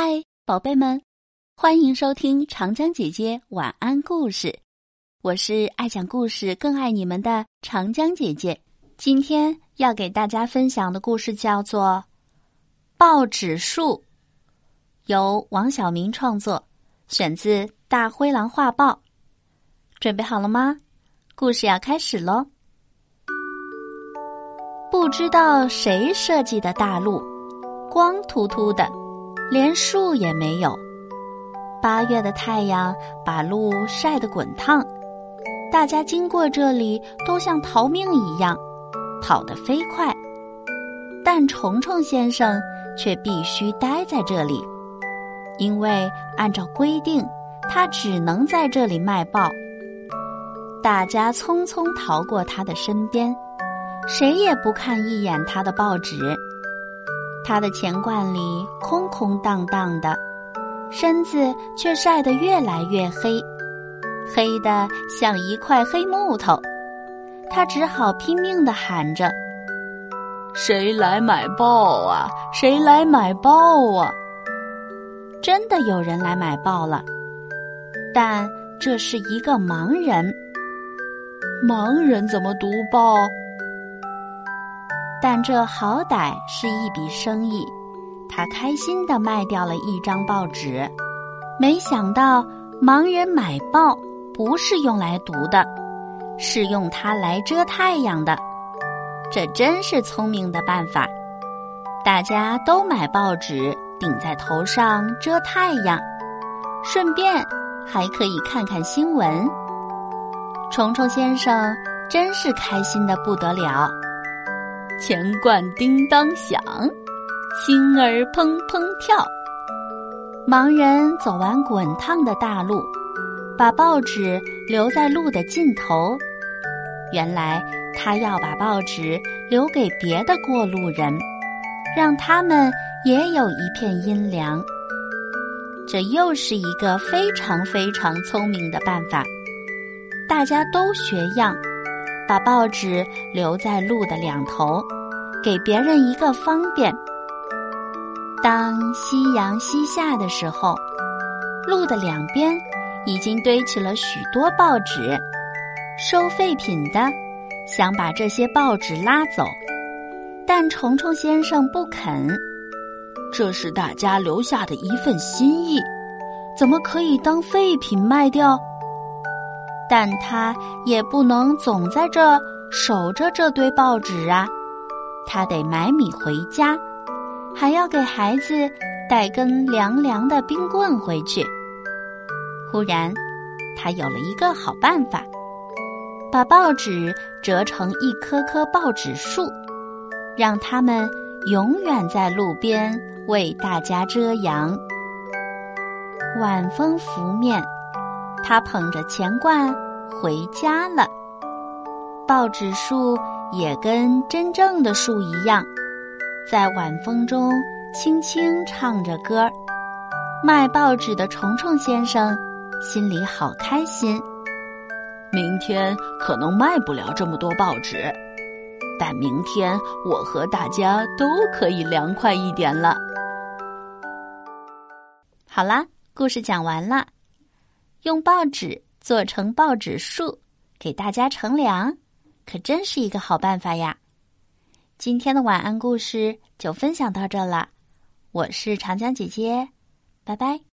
嗨，宝贝们，欢迎收听长江姐姐晚安故事。我是爱讲故事、更爱你们的长江姐姐。今天要给大家分享的故事叫做《报纸树》，由王晓明创作，选自《大灰狼画报》。准备好了吗？故事要开始喽！不知道谁设计的大路，光秃秃的。连树也没有。八月的太阳把路晒得滚烫，大家经过这里都像逃命一样，跑得飞快。但虫虫先生却必须待在这里，因为按照规定，他只能在这里卖报。大家匆匆逃过他的身边，谁也不看一眼他的报纸。他的钱罐里空空荡荡的，身子却晒得越来越黑，黑的像一块黑木头。他只好拼命的喊着：“谁来买报啊？谁来买报啊？”真的有人来买报了，但这是一个盲人。盲人怎么读报？但这好歹是一笔生意，他开心的卖掉了一张报纸。没想到盲人买报不是用来读的，是用它来遮太阳的。这真是聪明的办法。大家都买报纸顶在头上遮太阳，顺便还可以看看新闻。虫虫先生真是开心的不得了。钱罐叮当响，心儿砰砰跳。盲人走完滚烫的大路，把报纸留在路的尽头。原来他要把报纸留给别的过路人，让他们也有一片阴凉。这又是一个非常非常聪明的办法。大家都学样。把报纸留在路的两头，给别人一个方便。当夕阳西下的时候，路的两边已经堆起了许多报纸。收废品的想把这些报纸拉走，但虫虫先生不肯。这是大家留下的一份心意，怎么可以当废品卖掉？但他也不能总在这守着这堆报纸啊，他得买米回家，还要给孩子带根凉凉的冰棍回去。忽然，他有了一个好办法，把报纸折成一棵棵报纸树，让它们永远在路边为大家遮阳。晚风拂面。他捧着钱罐回家了。报纸树也跟真正的树一样，在晚风中轻轻唱着歌儿。卖报纸的虫虫先生心里好开心。明天可能卖不了这么多报纸，但明天我和大家都可以凉快一点了。好啦，故事讲完了。用报纸做成报纸树，给大家乘凉，可真是一个好办法呀！今天的晚安故事就分享到这了，我是长江姐姐，拜拜。